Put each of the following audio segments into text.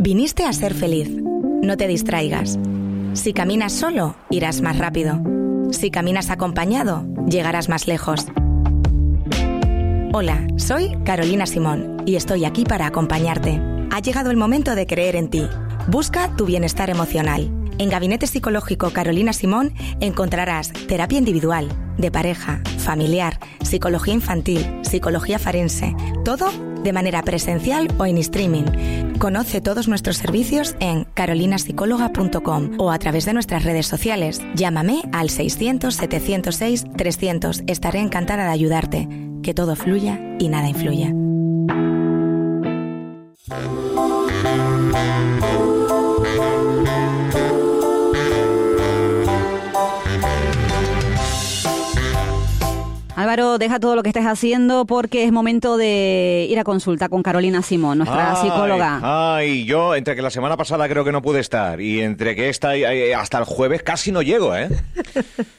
Viniste a ser feliz. No te distraigas. Si caminas solo, irás más rápido. Si caminas acompañado, llegarás más lejos. Hola, soy Carolina Simón y estoy aquí para acompañarte. Ha llegado el momento de creer en ti. Busca tu bienestar emocional. En Gabinete Psicológico Carolina Simón encontrarás terapia individual, de pareja, familiar, psicología infantil, psicología forense, todo de manera presencial o en streaming. Conoce todos nuestros servicios en carolinapsicóloga.com o a través de nuestras redes sociales. Llámame al 600 706 300. Estaré encantada de ayudarte. Que todo fluya y nada influya. Álvaro, deja todo lo que estés haciendo porque es momento de ir a consulta con Carolina Simón, nuestra psicóloga. Ay, yo entre que la semana pasada creo que no pude estar y entre que esta eh, hasta el jueves casi no llego, ¿eh?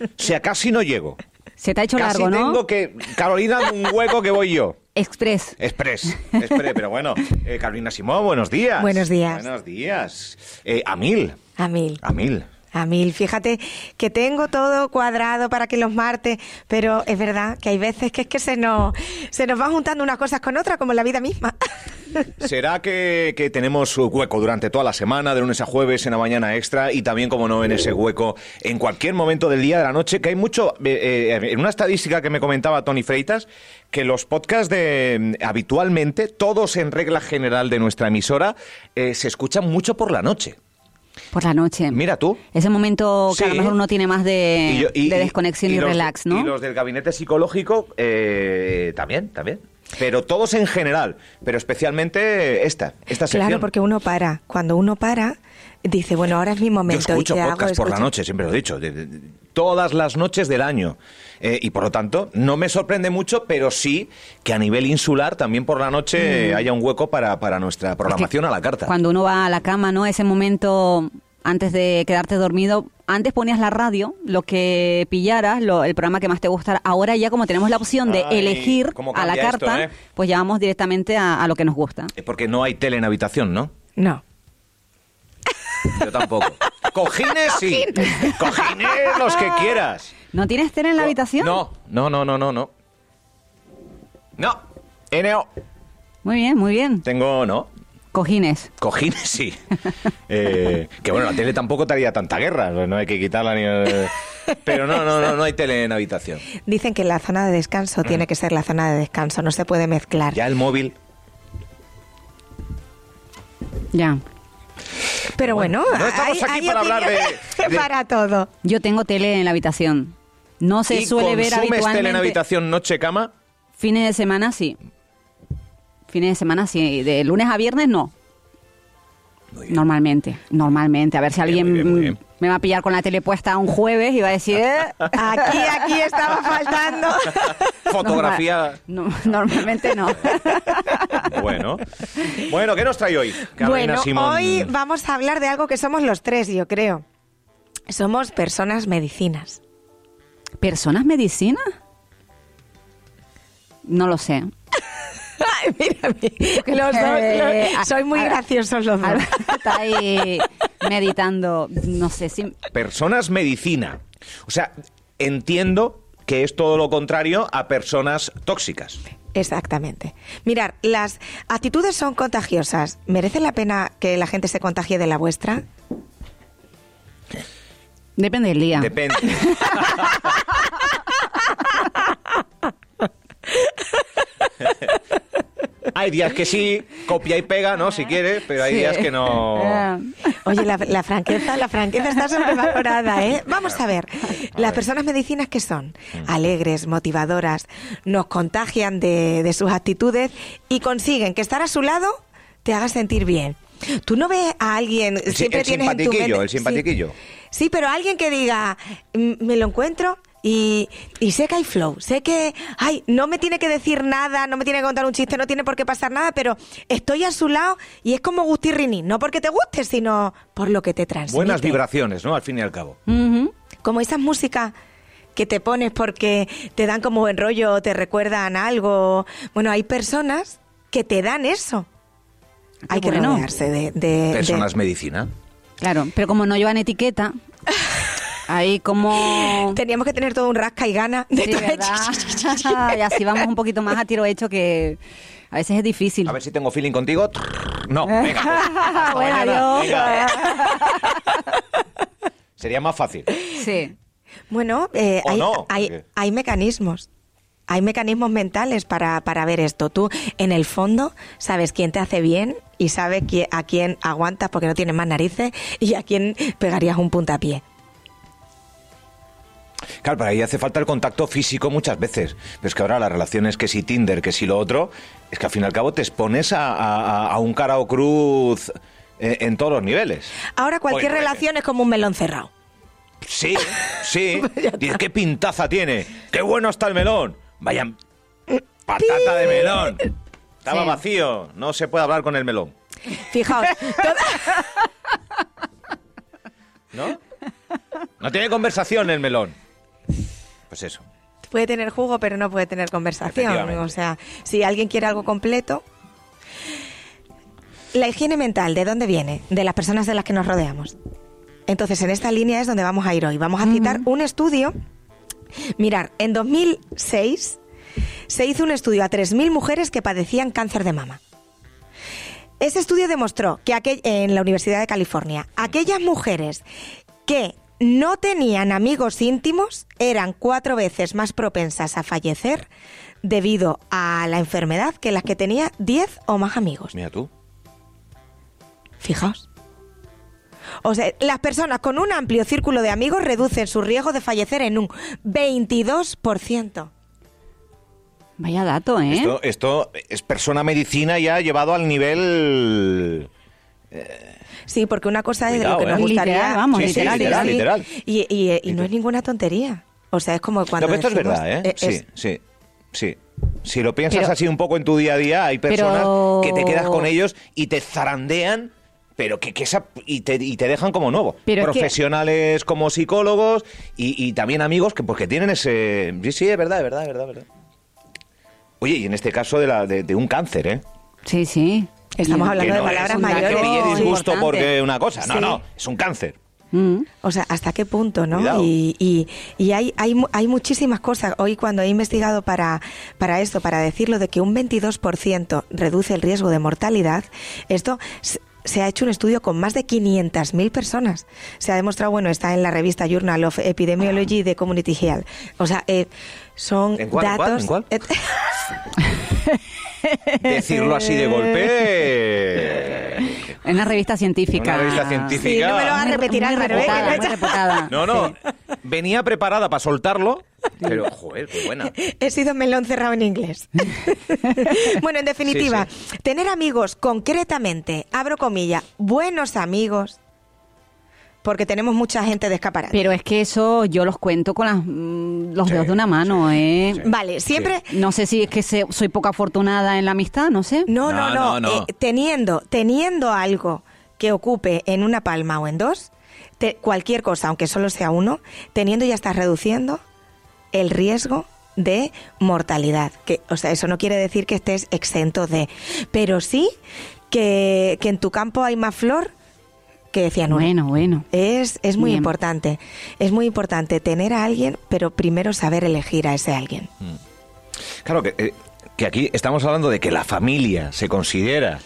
O sea, casi no llego. Se te ha hecho casi largo, ¿no? tengo que Carolina un hueco que voy yo. Express. Express, Express, pero bueno, eh, Carolina Simón, buenos días. Buenos días. Buenos días. Eh, a mil. A mil. A mil. A mil. Fíjate que tengo todo cuadrado para que los martes, pero es verdad que hay veces que es que se nos, se nos van juntando unas cosas con otras, como en la vida misma. ¿Será que, tenemos hueco durante toda la semana, de lunes a jueves, en la mañana extra, y también, como no, en ese hueco, en cualquier momento del día, de la noche, que hay mucho, eh, eh, en una estadística que me comentaba Tony Freitas, que los podcasts de habitualmente, todos en regla general de nuestra emisora, eh, se escuchan mucho por la noche. Por la noche. Mira tú. Ese momento que a lo mejor uno tiene más de, yo- y- de y- desconexión y, los- relax, ¿no? Y los del gabinete psicológico eh, también, también. Pero todos en general, pero especialmente esta, esta sección. Claro, porque uno para. Cuando uno para, dice, bueno, ahora es mi Yo momento. escucho y hago podcast por la noche, siempre lo he dicho, de- de- de- todas las noches del año. Eh, y por lo tanto, no me sorprende mucho, pero sí que a nivel insular también por la noche haya un hueco para, para nuestra programación a la carta. Cuando uno va a la cama, ¿no? Ese momento antes de quedarte dormido, antes ponías la radio, lo que pillaras, lo- el programa que más te gustara. Ahora ya como tenemos la opción de Ay, elegir a la esto, carta, ¿eh? pues ya vamos directamente a, a lo que nos gusta. Eh, Porque no hay tele en habitación, ¿no? No. Yo tampoco. Cojines sí. Cojines los que quieras. ¿No tienes tele en la habitación? No, no, no, no, no, no. No. NO. Muy bien, muy bien. Tengo, no. Cojines. Cojines sí. Eh, que bueno, la tele tampoco te haría tanta guerra. No hay que quitarla ni. Pero no, no, no, no hay tele en habitación. Dicen que la zona de descanso tiene que ser la zona de descanso, no se puede mezclar. Ya el móvil. Ya. Pero bueno, no estamos hay- aquí hay para hablar de- para todo. Yo tengo tele en la habitación. No se ¿Y suele ver habitualmente. tele en habitación noche cama? Fines de semana sí. Fines de semana sí. De lunes a viernes no. Normalmente, normalmente. A ver si alguien muy bien, muy bien. me va a pillar con la tele puesta un jueves y va a decir... "Eh". Aquí, aquí estaba faltando. Fotografía. No, normalmente no. Bueno. Bueno, ¿qué nos trae hoy? Carolina bueno, Simón? hoy vamos a hablar de algo que somos los tres, yo creo. Somos personas medicinas. ¿Personas medicina? No lo sé. Ay, mira, mira, los dos, Eh, los- soy muy graciosos los dos. Está ahí meditando, no sé si... Personas medicina. O sea, entiendo que es todo lo contrario a personas tóxicas. Exactamente. Mirar, las actitudes son contagiosas. ¿Merece la pena que la gente se contagie de la vuestra? Depende del día. Depende. hay días que sí, copia y pega, ¿no? Si quieres, pero hay Sí. días que no. Ah. Oye, la, la franqueza, la franqueza está sobrevalorada, ¿eh? Vamos a ver. Las personas medicinas que son alegres, motivadoras, nos contagian de, de sus actitudes y consiguen que estar a su lado te haga sentir bien. Tú no ves a alguien El, si- siempre el tienes en tu simpatiquillo, mente- el simpatiquillo. Sí, sí, pero alguien que diga, "Mm, me lo encuentro y, y sé que hay flow, sé que, ay, no me tiene que decir nada, no me tiene que contar un chiste, no tiene por qué pasar nada, pero estoy a su lado y es como Gustirrini, no porque te guste, sino por lo que te transmite. Buenas vibraciones, ¿no? Al fin y al cabo. Como esas músicas que te pones porque te dan como buen rollo, te recuerdan algo. Bueno, hay personas que te dan eso. Hay que rodearse de, de- Personas de- medicina. Claro, pero como no llevan etiqueta, ahí como... Teníamos que tener todo un rasca y gana. De Sí, ¿verdad? y así vamos un poquito más a tiro hecho que a veces es difícil. A ver si tengo feeling contigo. No, venga. hasta Bueno, mañana, adiós. venga. Sería más fácil. Sí. Bueno, eh, ¿O hay, no? hay, Porque- hay mecanismos. Hay mecanismos mentales para, para ver esto. Tú, en el fondo, sabes quién te hace bien y sabes a quién aguantas porque no tienes más narices y a quién pegarías un puntapié. Claro, pero ahí hace falta el contacto físico muchas veces. Pero es que ahora las relaciones, que si Tinder, que si lo otro, es que al fin y al cabo te expones a, a- a un cara o cruz eh, en todos los niveles. Ahora cualquier Oye, relación es como un melón cerrado. Sí, sí. Dices, ¿qué pintaza tiene? ¡Qué bueno está el melón! Vaya patata de melón. Estaba Sí. vacío. No se puede hablar con el melón. Fijaos, ¿No? No tiene conversación el melón. Pues eso. puede tener jugo, pero no puede tener conversación. O sea, si alguien quiere algo completo. La higiene mental, ¿de dónde viene? De las personas de las que nos rodeamos. Entonces, en esta línea es donde vamos a ir hoy. Vamos a citar un estudio. Mirar, en 2006 se hizo un estudio a 3.000 mujeres que padecían cáncer de mama. Ese estudio demostró que aquel- en la Universidad de California, aquellas mujeres que no tenían amigos íntimos eran cuatro veces más propensas a fallecer debido a la enfermedad que las que tenía 10 o más amigos. Mira tú. Fijaos. O sea, las personas con un amplio círculo de amigos reducen su riesgo de fallecer en un 22%. Vaya dato, ¿eh? Esto, esto es persona medicina ya llevado al nivel... Sí, porque una cosa es Cuidado, lo que nos ¿eh? gustaría. Literal, vamos, Sí, sí, literal, literal. Y, y- y no es ninguna tontería. O sea, es como cuando. No, pero esto es verdad, ¿eh? eh, es- Sí, sí, sí. Si lo piensas Pero- así un poco en tu día a día, hay personas Pero- que te quedas con ellos y te zarandean, pero que, que esa, y, te, y te dejan como nuevo. Pero es que- Profesionales como psicólogos y, y también amigos que porque tienen ese... Sí, sí, es verdad, es verdad, es verdad, es verdad. Oye, y en este caso de, la, de, de un cáncer, ¿eh? Sí, sí. Estamos Y- hablando de no palabras es mayores. que pille disgusto importante. porque una cosa. No, Sí. no, es un cáncer. Mm. O sea, ¿hasta qué punto, no? Y, y, y hay, hay, hay muchísimas cosas. Hoy cuando he investigado para, para esto, para decirlo de que un 22% reduce el riesgo de mortalidad, esto se ha hecho un estudio con más de 500.000 personas. Se ha demostrado, bueno, está en la revista Journal of Epidemiology de Community Health. O sea, eh, son ¿En cuál, en cuál, datos... en cuál? Decirlo así de golpe... En una revista científica. Una revista científica. Sí, no me lo vas a repetir, muy muy no- reputada. No, no. Sí. Venía preparada para soltarlo, pero, joder, qué buena. He sido melón cerrado en inglés. bueno, en definitiva, tener amigos concretamente, abro comillas, buenos amigos, porque tenemos mucha gente de escaparate. Pero es que eso yo los cuento con las, mm, los Sí, dedos de una mano, ¿eh? sí. Vale, siempre... No sé si es que se- soy poco afortunada en la amistad, no sé. No, no, No, no. no, no. eh, teniendo, teniendo algo que ocupe en una palma o en dos, te- cualquier cosa, aunque solo sea uno, teniendo ya estás reduciendo el riesgo de mortalidad. Que, o sea, eso no quiere decir que estés exento de, pero sí que, que en tu campo hay más flor que cianuro. Bueno, bueno. Es, es muy Bien. importante, es muy importante tener a alguien, pero primero saber elegir a ese alguien. Claro que, eh, que aquí estamos hablando de que la familia se considera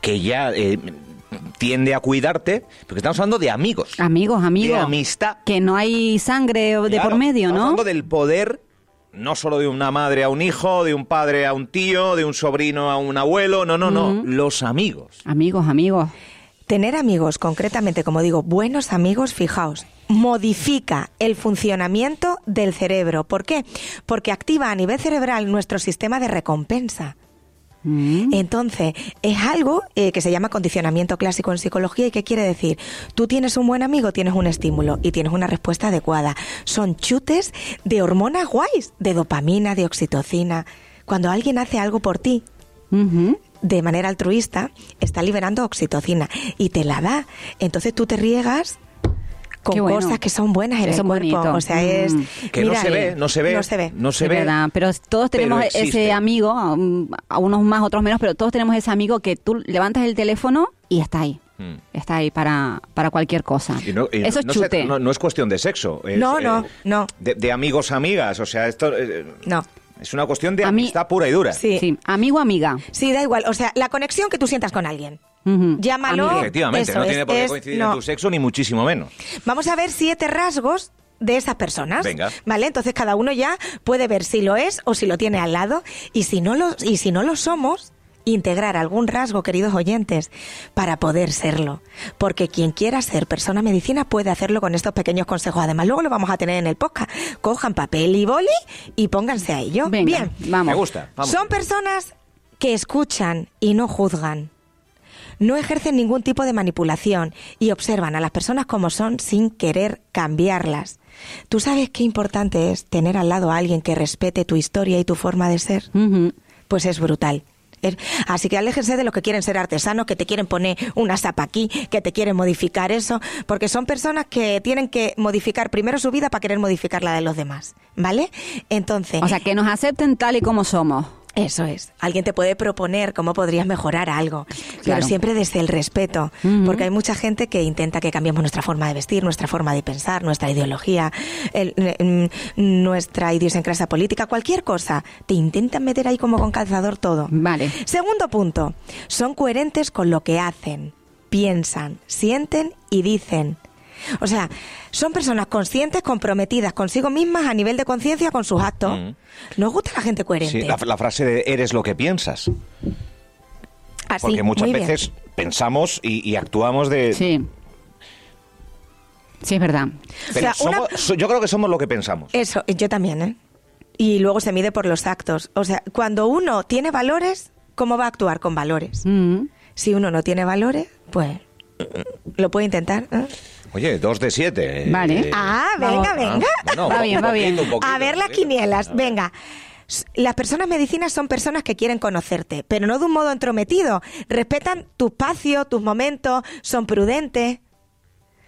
que ya eh, tiende a cuidarte, porque estamos hablando de amigos. Amigos, amigos. De amistad. Que no hay sangre de Claro, por medio, estamos ¿no? hablando del poder no solo de una madre a un hijo, de un padre a un tío, de un sobrino a un abuelo, no, no, no, los amigos. Amigos, amigos. Tener amigos, concretamente, como digo, buenos amigos, fijaos, modifica el funcionamiento del cerebro. ¿Por qué? Porque activa a nivel cerebral nuestro sistema de recompensa. Mm. Entonces, es algo eh, que se llama condicionamiento clásico en psicología y qué quiere decir, tú tienes un buen amigo, tienes un estímulo y tienes una respuesta adecuada. Son chutes de hormonas guays, de dopamina, de oxitocina. Cuando alguien hace algo por ti. De manera altruista, está liberando oxitocina y te la da. Entonces tú te riegas con bueno. cosas que son buenas en el es cuerpo. bonito. O sea, es... Mm. Que no mira, se ve, no se ve. No se ve. No se es ve. verdad, pero todos tenemos pero ese amigo, um, a unos más, otros menos, pero todos tenemos ese amigo que tú levantas el teléfono y está ahí. Mm. Está ahí para, para cualquier cosa. Y no- y Eso es no se- chute. no, no es cuestión de sexo. es, No, eh, no, no. De, de amigos, amigas. O sea, esto eh, No. Es una cuestión de A mí- amistad pura y dura. Sí. Sí, amigo, amiga. Sí, da igual. O sea, la conexión que tú sientas con alguien. Llámalo. Amigo. Efectivamente, Eso no es, tiene por qué es- coincidir no. en tu sexo, ni muchísimo menos. Vamos a ver siete rasgos de esas personas. Venga. ¿Vale? Entonces cada uno ya puede ver si lo es o si lo tiene al lado. Y si no lo, y si no lo somos, integrar algún rasgo, queridos oyentes, para poder serlo. Porque quien quiera ser persona medicina puede hacerlo con estos pequeños consejos. Además, luego lo vamos a tener en el podcast. Cojan papel y boli y pónganse a ello. Venga, Bien. vamos. Me gusta. Vamos. Son personas que escuchan y no juzgan. No ejercen ningún tipo de manipulación y observan a las personas como son sin querer cambiarlas. ¿Tú sabes qué importante es tener al lado a alguien que respete tu historia y tu forma de ser? Pues es brutal. Así que aléjense de los que quieren ser artesanos, que te quieren poner una sapa aquí, que te quieren modificar eso, porque son personas que tienen que modificar primero su vida para querer modificar la de los demás, ¿vale? Entonces, O sea, que nos acepten tal y como somos. Eso es. Alguien te puede proponer cómo podrías mejorar algo, pero Claro. siempre desde el respeto, porque hay mucha gente que intenta que cambiemos nuestra forma de vestir, nuestra forma de pensar, nuestra ideología, el- mm, nuestra idiosincrasia política, cualquier cosa. Te intentan meter ahí como con calzador todo. Vale. Segundo punto, son coherentes con lo que hacen, piensan, sienten y dicen. O sea, son personas conscientes, comprometidas consigo mismas a nivel de conciencia con sus actos. Mm. Nos gusta la gente coherente. Sí, la, la frase de eres lo que piensas. Así, Porque muchas muy bien. veces pensamos y, y actuamos de... Sí. Sí, es verdad. Pero O sea, una- somos- so- yo creo que somos lo que pensamos. Eso, yo también, ¿eh? Y luego se mide por los actos. O sea, cuando uno tiene valores, ¿cómo va a actuar con valores? Mm. Si uno no tiene valores, pues lo puede intentar. ¿eh? Oye, dos de siete. eh, Vale. eh, Ah, Vamos. venga, venga. bueno, Va bien, va bien. poquito, A ver las poquito. quinielas, venga. Las personas medicinas son personas que quieren conocerte, pero no de un modo entrometido. Respetan tu espacio, tus momentos, son prudentes,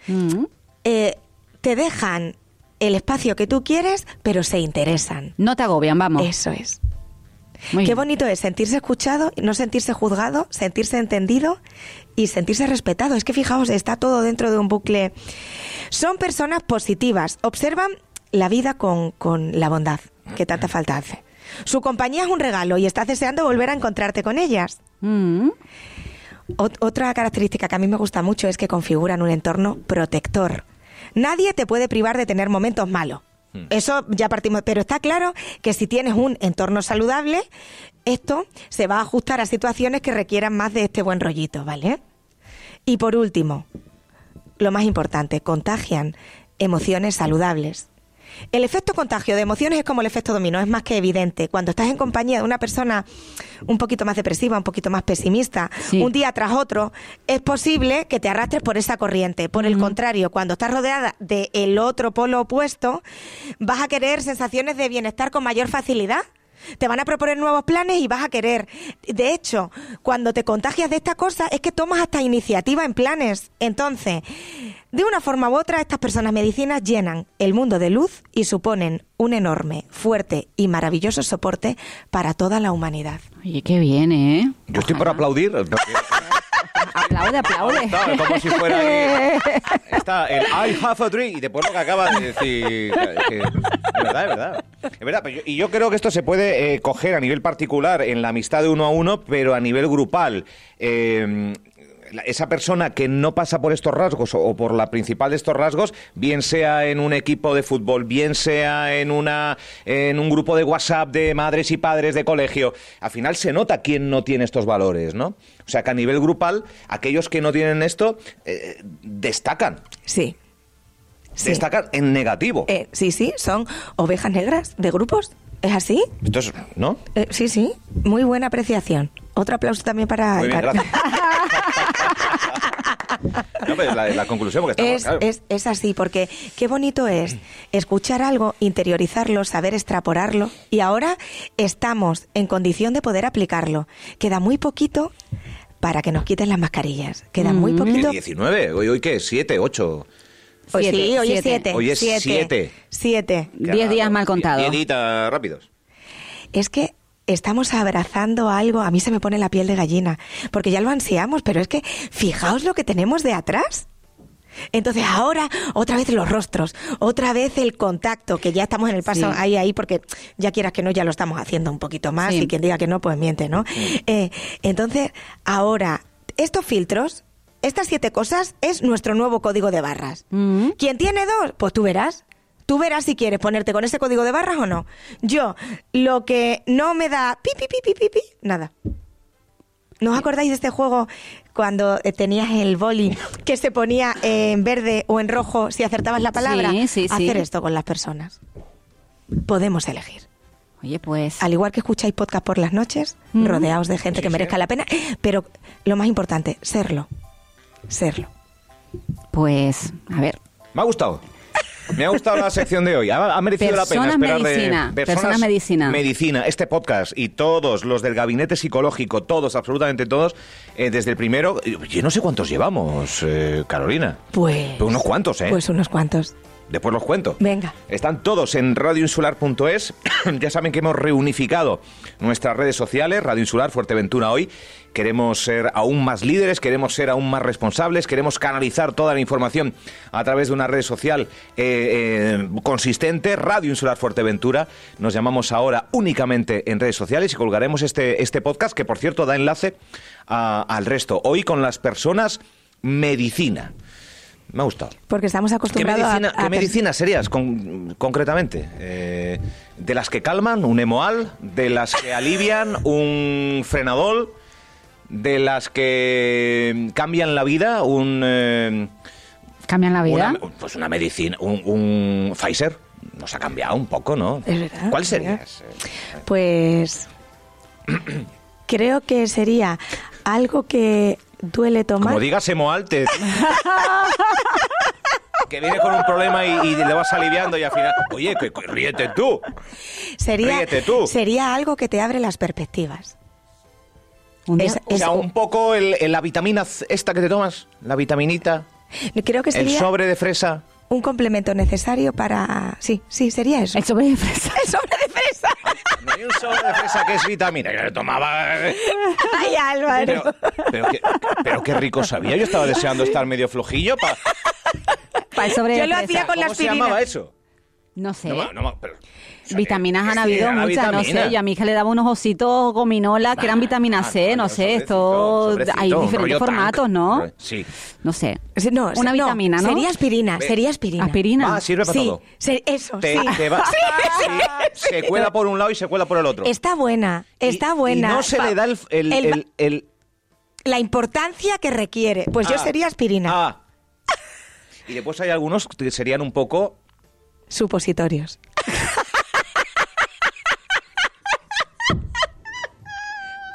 Mm. eh, te dejan el espacio que tú quieres, pero se interesan. No te agobian, vamos. Eso es. Muy Qué bien. bonito es sentirse escuchado, no sentirse juzgado, sentirse entendido y sentirse respetado. Es que fijaos, está todo dentro de un bucle. Son personas positivas, observan la vida con, con la bondad que tanta falta hace. Su compañía es un regalo y estás deseando volver a encontrarte con ellas. Mm. Ot- otra característica que a mí me gusta mucho es que configuran un entorno protector. Nadie te puede privar de tener momentos malos. Eso ya partimos, pero está claro que si tienes un entorno saludable, esto se va a ajustar a situaciones que requieran más de este buen rollito, ¿vale? Y por último, lo más importante, contagian emociones saludables. El efecto contagio de emociones es como el efecto dominó, es más que evidente. Cuando estás en compañía de una persona un poquito más depresiva, un poquito más pesimista, Sí. un día tras otro, es posible que te arrastres por esa corriente. Por el contrario, cuando estás rodeada del otro polo opuesto, vas a querer sensaciones de bienestar con mayor facilidad. Te van a proponer nuevos planes y vas a querer. De hecho, cuando te contagias de esta cosa es que tomas hasta iniciativa en planes. Entonces, de una forma u otra, estas personas medicinas llenan el mundo de luz y suponen un enorme, fuerte y maravilloso soporte para toda la humanidad. Oye, qué bien, ¿eh? Yo estoy por aplaudir. Aplaude, aplaude. Está como si fuera ahí. Está el I have a dream y después lo que acaba de decir. que- es verdad, es verdad. Es verdad, pero yo- y yo creo que esto se puede eh, coger a nivel particular en la amistad de uno a uno, pero a nivel grupal. Eh, esa persona que no pasa por estos rasgos o, por la principal de estos rasgos, bien sea en un equipo de fútbol, bien sea en una en un grupo de WhatsApp de madres y padres de colegio, al final se nota quién no tiene estos valores, ¿no? O sea que a nivel grupal, aquellos que no tienen esto eh, destacan, Sí. Sí. destacan en negativo. Eh, sí, sí, son ovejas negras de grupos. ¿Es así? Entonces, ¿no? Eh, sí, sí. Muy buena apreciación. Otro aplauso también para... Muy bien, gracias. No, pero la, la conclusión, porque estamos, Es, claro. es, es así, porque qué bonito es escuchar algo, interiorizarlo, saber extrapolarlo y ahora estamos en condición de poder aplicarlo. Queda muy poquito para que nos quiten las mascarillas. Queda muy Mm. El poquito. 19, hoy, hoy qué, 7, 8. Pues Siete, sí, hoy es siete. siete. Hoy es siete. Siete. Diez días mal contados. Diez días rápidos. Es que estamos abrazando algo, a mí se me pone la piel de gallina, porque ya lo ansiamos, pero es que fijaos lo que tenemos de atrás. Entonces ahora otra vez los rostros, otra vez el contacto, que ya estamos en el paso Sí. ahí, ahí, porque ya quieras que no, ya lo estamos haciendo un poquito más Sí. y quien diga que no, pues miente, ¿no? Eh, entonces ahora, estos filtros, estas siete cosas, es nuestro nuevo código de barras. Mm. ¿Quién tiene dos? Pues tú verás. Tú verás si quieres ponerte con ese código de barras o no. Yo, lo que no me da pi, pi, pi, pi, pi, pi, nada. ¿No os acordáis de este juego cuando eh, tenías el boli que se ponía en verde o en rojo si acertabas la palabra? Sí, sí, sí. Hacer esto con las personas. Podemos elegir. Oye, pues. Al igual que escucháis podcast por las noches, Ujú. rodeados de gente Sí, que sí. merezca la pena, pero lo más importante, serlo. Serlo. Pues, a ver. Me ha gustado. Me ha gustado la sección de hoy. Ha, ha merecido la pena Personas esperar de- medicina, personas medicina. Medicina, este podcast y todos los del gabinete psicológico, todos, absolutamente todos, eh, desde el primero. Yo no sé cuántos llevamos, eh, Carolina. Pues. Pero unos cuantos, ¿eh? Pues unos cuantos. Después los cuento. Venga. Están todos en radioinsular.es. ya saben que hemos reunificado nuestras redes sociales, Radio Insular, Fuerteventura hoy. Queremos ser aún más líderes, queremos ser aún más responsables, queremos canalizar toda la información a través de una red social eh, eh, consistente, Radio Insular Fuerteventura. Nos llamamos ahora únicamente en redes sociales y colgaremos este, este podcast, que por cierto da enlace a- al resto. Hoy con las personas medicina. Me ha gustado. Porque estamos ¿Qué acostumbrados medicina, a, qué a- medicinas serías con- concretamente? Eh, ¿De las que calman, un hemoal? ¿De las que alivian, un frenadol? ¿De las que cambian la vida, un... eh, ¿Cambian la vida? una, pues una medicina, un, un Pfizer? Nos ha cambiado un poco, ¿no? Es verdad, ¿Cuál serías? Pues creo que sería algo que duele tomar. Como digas hemoal, te... que viene con un problema y, y le vas aliviando y al final... Oye, que, que ríete tú. sería, ríete tú. sería algo que te abre las perspectivas. Un día- Es- O sea, es- un poco el- el- la vitamina esta que te tomas, la vitaminita, Creo que el sería sobre de fresa. un complemento necesario para... Sí, sí, sería eso. El sobre de fresa. El sobre de fresa. No hay un sobre de fresa que es vitamina. Yo le tomaba. eh, Ay, Álvaro. Pero, pero, qué, pero qué rico sabía. Yo estaba deseando estar medio flojillo. Pa, Para el sobre Yo de lo fresa. hacía con la ¿Cómo se llamaba eso? No sé. No, no pero- Vitaminas han habido muchas, no vitamina. sé. Yo a mi hija le daba unos ositos gominola que eran vitamina Ah, C, vale, no sé. Esto. sobrecito, Hay diferentes tank. formatos, ¿no? Sí. No sé. No, Una no, vitamina, ¿no? Sería aspirina, sería aspirina. Aspirina. Ah, sirve para Sí, todo. se- eso, Te, sí. te va- sí, se cuela por un lado y se cuela por el otro. Está buena, Y- está buena. Y no se Pa- le da el, el- el- el- el- la importancia que requiere. Pues yo Ah, sería aspirina. Ah. Y después hay algunos que serían un poco Supositorios.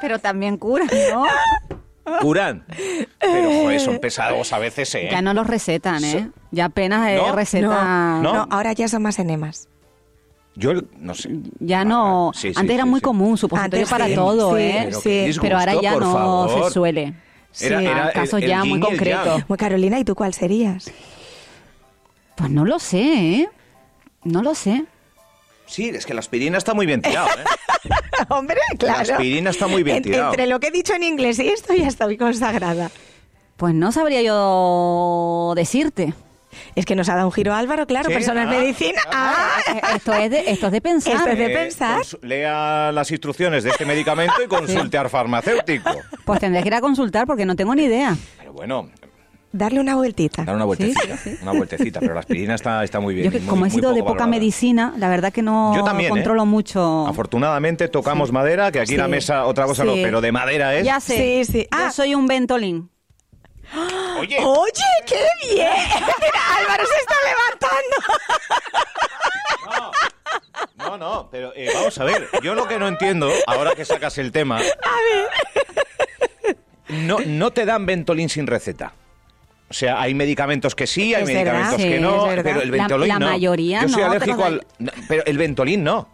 Pero también cura, ¿no? curan. Pero joder, son pesados a veces, ¿eh? Ya no los recetan, ¿eh? Ya apenas eh, ¿No? recetan. ¿No? No, ahora ya son más enemas. Yo no sé. Ya no. Sí, sí, Antes era sí, muy sí. común, supositorio Antes para sí, todo, sí, ¿eh? Pero sí. qué disgusto, Pero ahora ya no favor. se suele. Era- Sí. era el- casos el ya muy concretos. Bueno, Carolina, ¿y tú cuál serías? Pues no lo sé, ¿eh? No lo sé. Sí, es que la aspirina está muy bien tirado, ¿eh? Hombre, claro. La aspirina está muy bien En- tirado. Entre lo que he dicho en inglés y esto ya estoy consagrada. Pues no sabría yo decirte. Es que nos ha dado un giro Álvaro, claro, Sí, personas ah, medicina. Ah, Eh, Esto es de, esto es de pensar. Esto es de Eh, pensar. lea las instrucciones de este medicamento y consulte al farmacéutico. Pues tendré que ir a consultar porque no tengo ni idea. Pero bueno, darle una vueltita. dar una vueltecita. Una vueltecita, pero la aspirina está, está muy bien. Yo que muy- como he sido de poca valorada. medicina, la verdad que no Yo también, ¿eh? controlo mucho. Afortunadamente tocamos madera, que aquí Sí. la mesa otra cosa no, pero de madera es. Ya sé. Sí, sí. Yo Ah. soy un ventolín. Oye, Oye, qué bien. Mira, Álvaro se está levantando. no, no, pero eh, vamos a ver. Yo lo que no entiendo, ahora que sacas el tema. No, no te dan Ventolin sin receta. O sea, hay medicamentos que sí, hay Es medicamentos verdad. que Sí, no, pero el La- Ventolin la no. mayoría Yo soy no, alérgico al. no, pero el Ventolin no.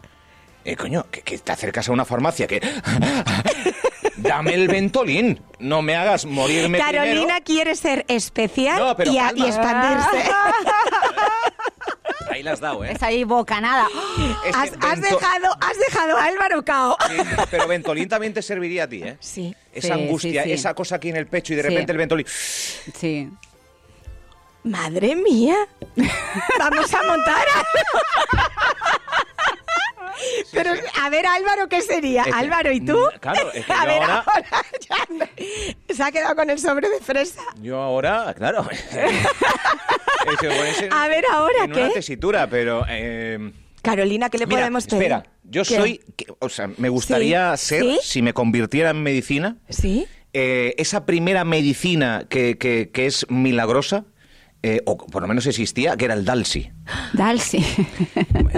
Eh, coño, que, que te acercas a una farmacia que. Dame el Ventolin. No me hagas morirme Carolina primero. quiere ser especial No, y, a- y expandirse. Ahí la has dado, ¿eh? Es ahí bocanada. Es Has, dejado, has dejado a Álvaro cao. Sí, pero Ventolín también te serviría a ti, ¿eh? Sí. Esa Sí, angustia, sí, esa cosa aquí en el pecho y de repente el Ventolín. Sí. Madre mía. Vamos a montar. Pero, a ver, Álvaro, ¿qué sería? Es que- Álvaro, ¿y tú? Claro, es que a yo ver, ahora- ya se ha quedado con el sobre de fresa. Yo ahora, claro. A ver, ¿ahora en una qué? tesitura, pero. eh, Carolina, ¿qué le mira, podemos pedir? espera, yo ¿Qué? soy. O sea, me gustaría Sí, ser, ¿sí? si me convirtiera en medicina, ¿Sí? eh, esa primera medicina que, que- que es milagrosa, eh, o por lo menos existía, que era el Dalsi. Dalsi.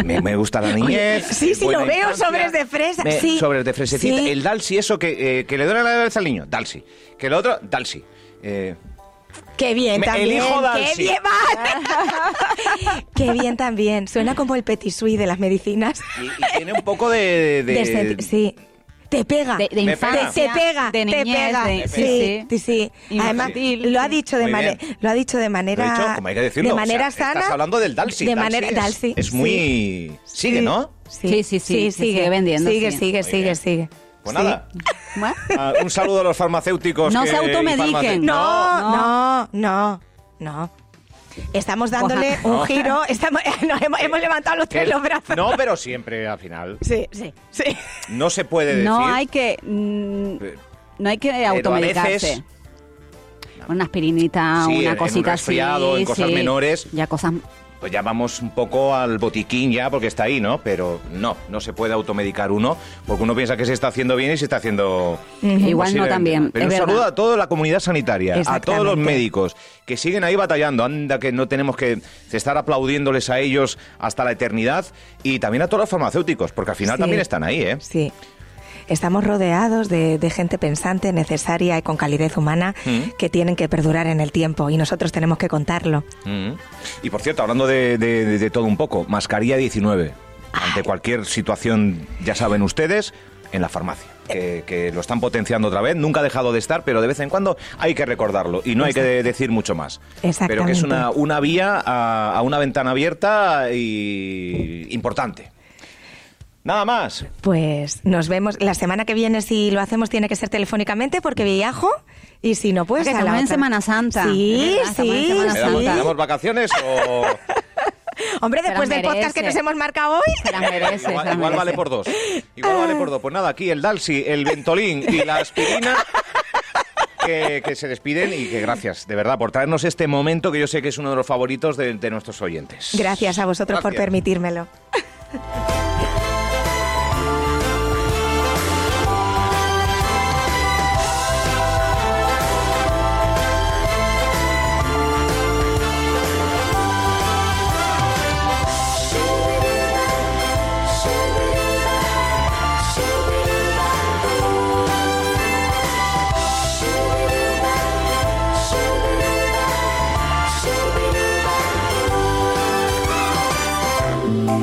Me, me gusta la niñez. sí, sí, lo veo, infancia. sobres de fresa, Me- sí. Sobres de fresecita. Sí. El Dalsi, eso que, eh, que le duele la cabeza al niño, Dalsi. Que el otro, Dalsi. Eh, Qué bien Me- también. elijo Qué bien. Qué bien también. Suena como el petit suisse de las medicinas. y, y tiene un poco de... de- sí. Te pega. De, de infancia. Te, te pega, De te pega. de- sí, sí, sí. Además, lo ha sí. dicho de manera, lo ha dicho de manera, dicho, como hay que decirlo. de o sea, manera sana. Estás hablando del Dalsi. De manera, es, Dalsi, es sí. muy... Sigue, Sí. ¿no? Sí, sí, sí, sigue vendiendo, Sigue, sí. sigue, sigue, sigue. Pues Sí. nada. Ah, un saludo a los farmacéuticos. No que- se automediquen. No, no, no, no. Estamos dándole un giro. Estamos, nos hemos, hemos levantado los tres los brazos. No, pero siempre al final. Sí, sí, sí. No se puede decir. no hay que. mm, no hay que automedicarse. Una aspirinita, Sí, en- una en un cosita resfriado, así. en cosas sí. menores. Ya cosas. Pues ya vamos un poco al botiquín ya, porque está ahí, ¿no? Pero no, no se puede automedicar uno, porque uno piensa que se está haciendo bien y se está haciendo... Igual no también. Pero es un verdad. saludo a toda la comunidad sanitaria, a todos los médicos que siguen ahí batallando. Anda, que no tenemos que estar aplaudiéndoles a ellos hasta la eternidad. Y también a todos los farmacéuticos, porque al final Sí. también están ahí, ¿eh? Sí. Estamos rodeados de, de gente pensante, necesaria y con calidez humana Mm. que tienen que perdurar en el tiempo y nosotros tenemos que contarlo. Mm. Y por cierto, hablando de, de- todo un poco, mascarilla 19. Ante cualquier situación, ya saben ustedes, en la farmacia. Que, que lo están potenciando otra vez, nunca ha dejado de estar, pero de vez en cuando hay que recordarlo y no hay que de- decir mucho más. Pero que es una, una vía a, a una ventana abierta y importante. Nada más. Pues nos vemos la semana que viene si lo hacemos tiene que ser telefónicamente porque viajo y si no pues Ah, que a la estamos en. Semana Santa. Sí, sí, Semana ¿Le sí. le damos vacaciones o...? Hombre, Se después del podcast que nos hemos marcado hoy. Se las merece, se Igual, las igual vale por dos. Igual vale por dos. Pues nada, aquí el Dalsi, el Ventolín y la aspirina. Que, que se despiden y que gracias, de verdad, por traernos este momento que yo sé que es uno de los favoritos de, de nuestros oyentes. Gracias a vosotros por Gracias. permitírmelo.